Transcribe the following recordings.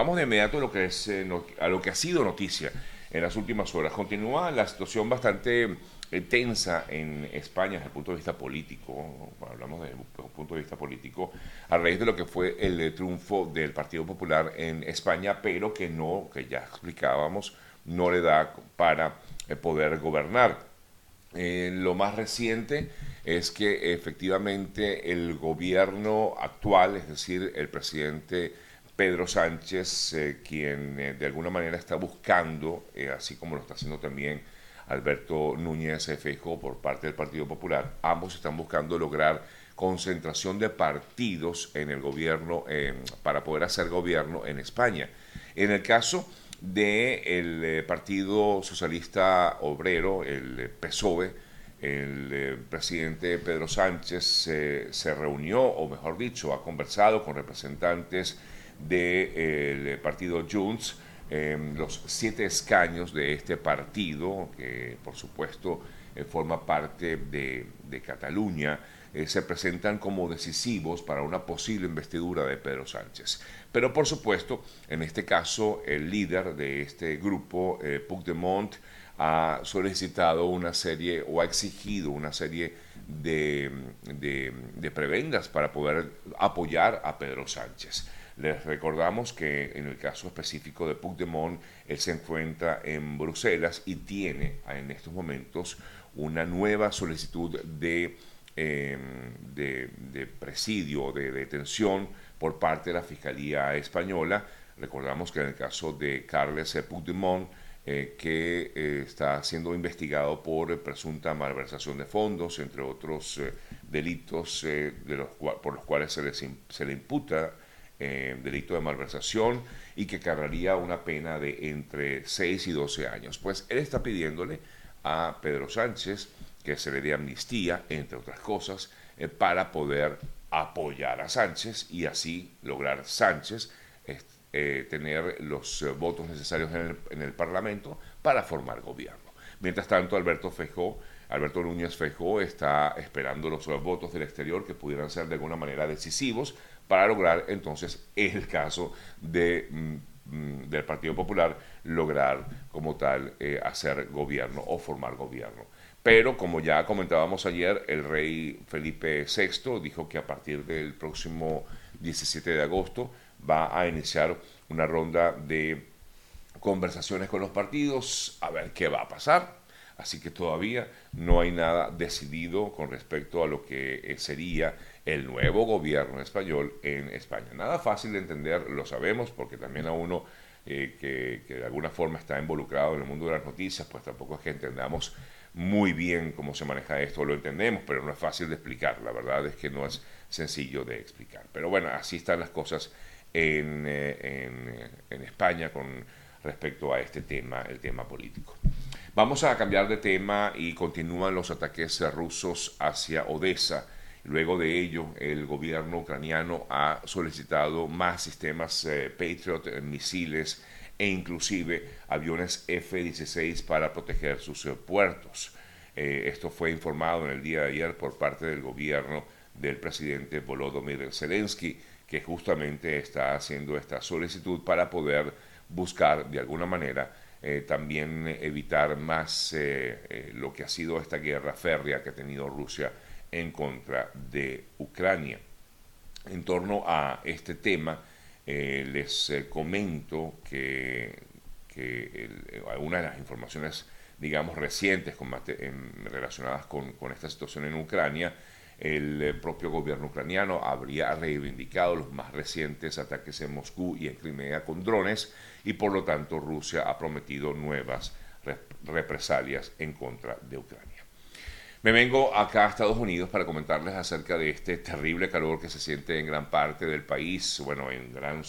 Vamos de inmediato a lo que, es, eh, a lo que ha sido noticia en las últimas horas. Continúa la situación bastante eh, tensa en España desde el punto de vista político, hablamos desde un punto de vista político, a raíz de lo que fue el eh, triunfo del Partido Popular en España, pero que no, que ya explicábamos, no le da para poder gobernar. lo más reciente es que efectivamente el gobierno actual, es decir, el presidente Pedro Sánchez, eh, quien eh, de alguna manera está buscando, eh, así como lo está haciendo también Alberto Núñez Feijóo por parte del Partido Popular, ambos están buscando lograr concentración de partidos en el gobierno para poder hacer gobierno en España. En el caso del Partido Socialista Obrero, el PSOE, el presidente Pedro Sánchez se reunió, o mejor dicho, ha conversado con representantes del partido Junts, los siete escaños de este partido, que por supuesto eh, forma parte de, Cataluña, eh, se presentan como decisivos para una posible investidura de Pedro Sánchez. Pero por supuesto, en este caso, el líder de este grupo, eh, Puigdemont, ha solicitado una serie o ha exigido una serie de, de prebendas para poder apoyar a Pedro Sánchez. Les recordamos que en el caso específico de Puigdemont, él se encuentra en Bruselas y tiene en estos momentos una nueva solicitud de, em, de, presidio, de detención por parte de la Fiscalía Española. Recordamos que en el caso de Carles Puigdemont, eh, que eh, está siendo investigado por presunta malversación de fondos, entre otros eh, delitos por los cuales se, se le imputa eh, delito de malversación y que cargaría una pena de entre 6 y 12 años. Pues él está pidiéndole a Pedro Sánchez que se le dé amnistía, entre otras cosas, eh, para poder apoyar a Sánchez y así lograr Sánchez eh, tener los votos necesarios en el, en el, Parlamento para formar gobierno. Mientras tanto, Alberto Fejó, Alberto Núñez Fejó está esperando los votos del exterior que pudieran ser de alguna manera decisivos para lograr entonces el caso de, mm, mm, del Partido Popular lograr como tal eh, hacer gobierno o formar gobierno. Pero como ya comentábamos ayer, el rey Felipe VI dijo que a partir del próximo 17 de agosto va a iniciar una ronda de conversaciones con los partidos, a ver qué va a pasar. Así que todavía no hay nada decidido con respecto a lo que sería el nuevo gobierno español en España. Nada fácil de entender, lo sabemos, porque también a uno eh, que, de alguna forma está involucrado en el mundo de las noticias, pues tampoco es que entendamos muy bien cómo se maneja esto, lo entendemos, pero no es fácil de explicar, la verdad es que no es sencillo de explicar. Pero bueno, así están las cosas en, eh, en España con respecto a este tema, el tema político. Vamos a cambiar de tema y continúan los ataques rusos hacia Odessa Luego de ello, el gobierno ucraniano ha solicitado más sistemas eh, Patriot, eh, misiles e inclusive aviones F-16 para proteger sus eh, puertos. esto fue informado en el día de ayer por parte del gobierno del presidente Volodymyr Zelensky, que justamente está haciendo esta solicitud para poder buscar de alguna manera también evitar más lo que ha sido esta guerra férrea que ha tenido Rusia en contra de Ucrania. En torno a este tema, eh, les eh, comento que, algunas de las informaciones, digamos, recientes relacionadas con, esta situación en Ucrania, el eh, propio gobierno ucraniano habría reivindicado los más recientes ataques en Moscú y en Crimea con drones y por lo tanto Rusia ha prometido nuevas represalias en contra de Ucrania. Me vengo acá a Estados Unidos para comentarles acerca de este terrible calor que se siente en gran parte del país, bueno, en gran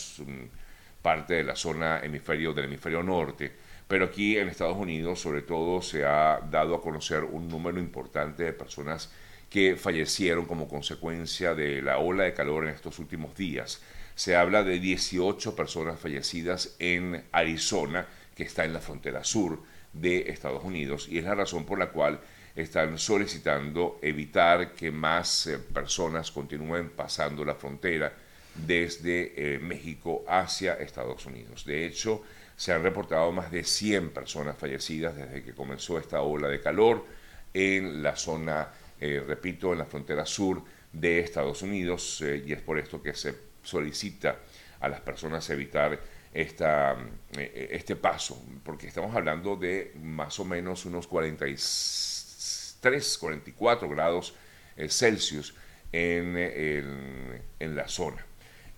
parte de la zona hemisferio del hemisferio norte, pero aquí en Estados Unidos sobre todo se ha dado a conocer un número importante de personas que fallecieron como consecuencia de la ola de calor en estos últimos días. Se habla de 18 personas fallecidas en Arizona, que está en la frontera sur de Estados Unidos, y es la razón por la cual están solicitando evitar que más eh, personas continúen pasando la frontera desde México hacia Estados Unidos. De hecho, se han reportado más de 100 personas fallecidas desde que comenzó esta ola de calor en la zona, repito, en la frontera sur de Estados Unidos y es por esto que se solicita a las personas evitar esta, eh, este paso, porque estamos hablando de más o menos unos 43, 44 grados eh, Celsius en, en, la zona.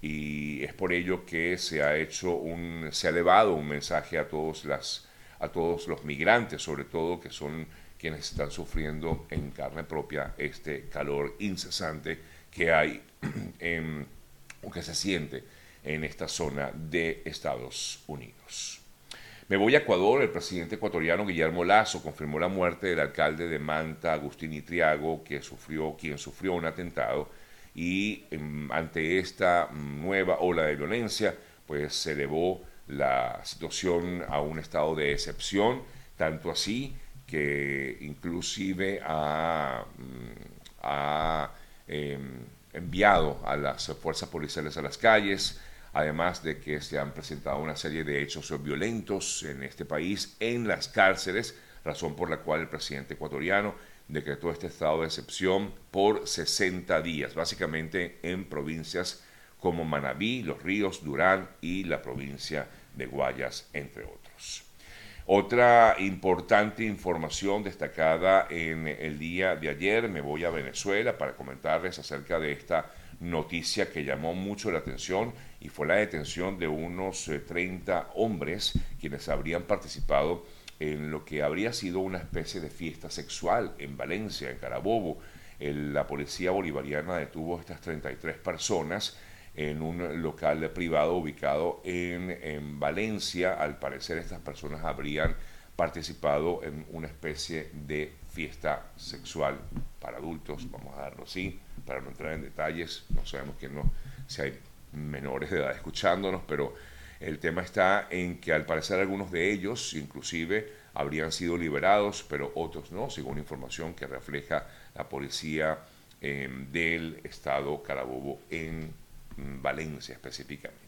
Y es por ello que se ha hecho un, se ha elevado un mensaje a todos, las, a todos los migrantes, sobre todo, que son quienes están sufriendo en carne propia este calor incesante que hay en, o que se siente en esta zona de Estados Unidos. Me voy a Ecuador. El presidente ecuatoriano Guillermo Lazo confirmó la muerte del alcalde de Manta, Agustín Itriago, que sufrió, quien sufrió un atentado. Y em, ante esta nueva ola de violencia, pues se elevó la situación a un estado de excepción, tanto así que inclusive ha, mm, em, enviado a las fuerzas policiales a las calles, además de que se han presentado una serie de hechos violentos en este país, en las cárceles, razón por la cual el presidente ecuatoriano decretó este estado de excepción por 60 días, básicamente en provincias como Manabí, Los Ríos, Durán y la provincia de Guayas, entre otros. Otra importante información destacada en el día de ayer, me voy a Venezuela para comentarles acerca de esta noticia que llamó mucho la atención y fue la detención de unos 30 eh, hombres quienes habrían participado en lo que habría sido una especie de fiesta sexual en Valencia, en Carabobo. la policía bolivariana detuvo a estas 33 personas en un local privado ubicado en, en Valencia. Al parecer estas personas habrían participado en una especie de fiesta sexual para adultos, vamos a darlo así, para no entrar en detalles, no sabemos que no, si hay menores de edad escuchándonos, pero el tema está en que al parecer algunos de ellos inclusive habrían sido liberados, pero otros no, según información que refleja la policía em, del estado Carabobo en mm, Valencia específicamente.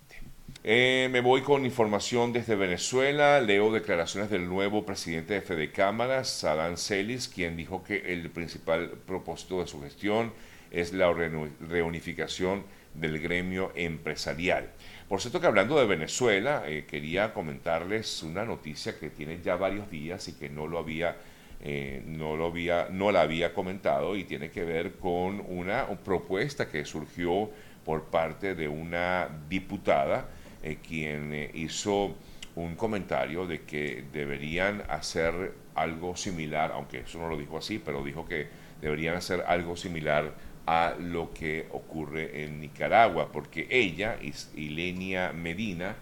Eh, me voy con información desde Venezuela. Leo declaraciones del nuevo presidente de Fede Cámaras, Adán Celis, quien dijo que el principal propósito de su gestión es la reunificación del gremio empresarial. Por cierto que hablando de Venezuela, eh, quería comentarles una noticia que tiene ya varios días y que no lo había, eh, no lo había, no la había comentado y tiene que ver con una propuesta que surgió por parte de una diputada eh, quien hizo un comentario de que deberían hacer algo similar, aunque eso no lo dijo así, pero dijo que deberían hacer algo similar a lo que ocurre en Nicaragua, porque ella, Ilenia Medina,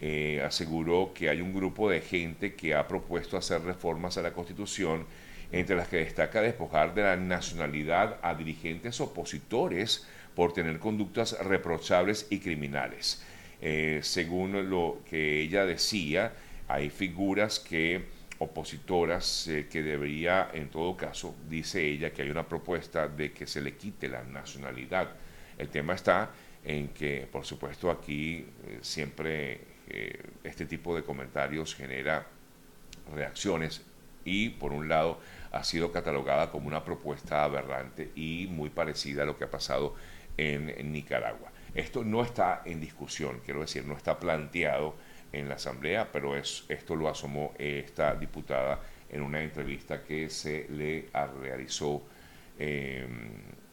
eh, aseguró que hay un grupo de gente que ha propuesto hacer reformas a la Constitución, entre las que destaca despojar de la nacionalidad a dirigentes opositores por tener conductas reprochables y criminales. Eh, según lo que ella decía, hay figuras que opositoras eh, que debería, en todo caso, dice ella que hay una propuesta de que se le quite la nacionalidad. El tema está en que, por supuesto, aquí eh, siempre eh, este tipo de comentarios genera reacciones y, por un lado, ha sido catalogada como una propuesta aberrante y muy parecida a lo que ha pasado en Nicaragua. Esto no está en discusión, quiero decir, no está planteado en la Asamblea, pero es, esto lo asomó esta diputada en una entrevista que se le realizó em,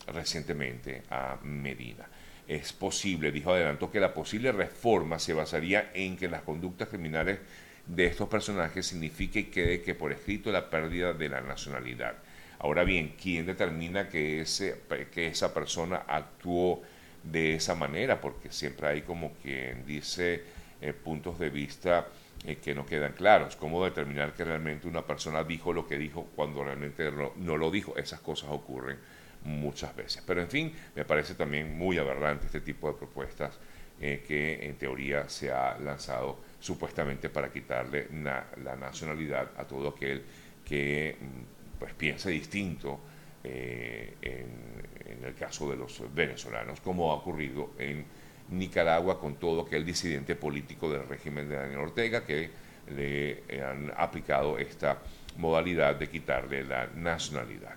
recientemente a Medina. Es posible, dijo adelantó, que la posible reforma se basaría en que las conductas criminales de estos personajes signifique y quede que por escrito la pérdida de la nacionalidad. Ahora bien, ¿quién determina que, ese, que esa persona actuó de esa manera? Porque siempre hay como quien dice eh, puntos de vista eh, que no quedan claros. ¿Cómo determinar que realmente una persona dijo lo que dijo cuando realmente no, lo dijo? Esas cosas ocurren muchas veces. Pero en fin, me parece también muy aberrante este tipo de propuestas eh, que en teoría se ha lanzado supuestamente para quitarle la nacionalidad a todo aquel que mm, pues piense distinto en, en, el caso de los venezolanos, como ha ocurrido en Nicaragua con todo aquel disidente político del régimen de Daniel Ortega que le han aplicado esta modalidad de quitarle la nacionalidad.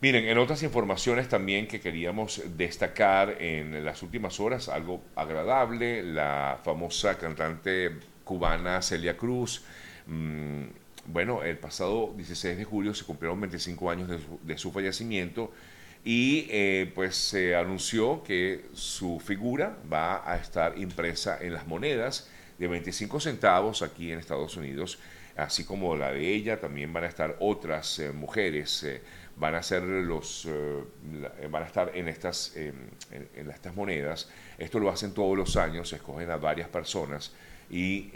Miren, en otras informaciones también que queríamos destacar en las últimas horas, algo agradable, la famosa cantante cubana Celia Cruz, mm, bueno, el pasado 16 de julio se cumplieron 25 años de su, fallecimiento y eh, pues se anunció que su figura va a estar impresa en las monedas de 25 centavos aquí en Estados Unidos, así como la de ella, también van a estar otras eh, mujeres. Eh, van a ser los van a estar en estas en, estas monedas esto lo hacen todos los años escogen a varias personas y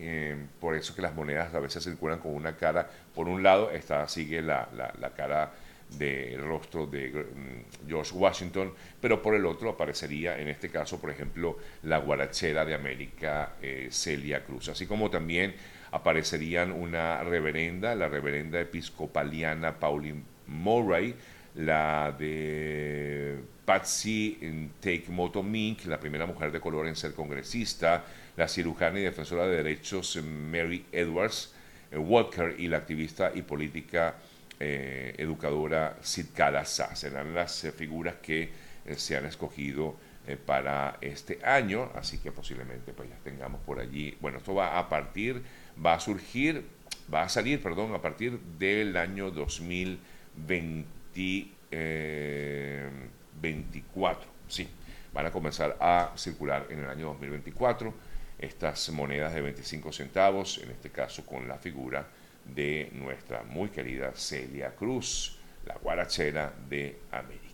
por eso que las monedas a veces circulan con una cara por un lado esta sigue la, la, cara del rostro de mm, George Washington, pero por el otro aparecería en este caso, por ejemplo, la guarachera de América, Celia Cruz, así como también aparecerían una reverenda, la reverenda episcopaliana Pauline Murray, la de Patsy Takemoto Mink, la primera mujer de color en ser congresista, la cirujana y defensora de derechos Mary Edwards eh, Walker y la activista y política eh, educadora Sid Kalasa. Serán las eh, figuras que se han escogido para este año, así que posiblemente pues ya tengamos por allí, bueno, esto va a partir va a surgir, va a salir, perdón, a partir del año 2024. Eh, sí, van a comenzar a circular en el año 2024 estas monedas de 25 centavos, en este caso con la figura de nuestra muy querida Celia Cruz, la guarachera de América.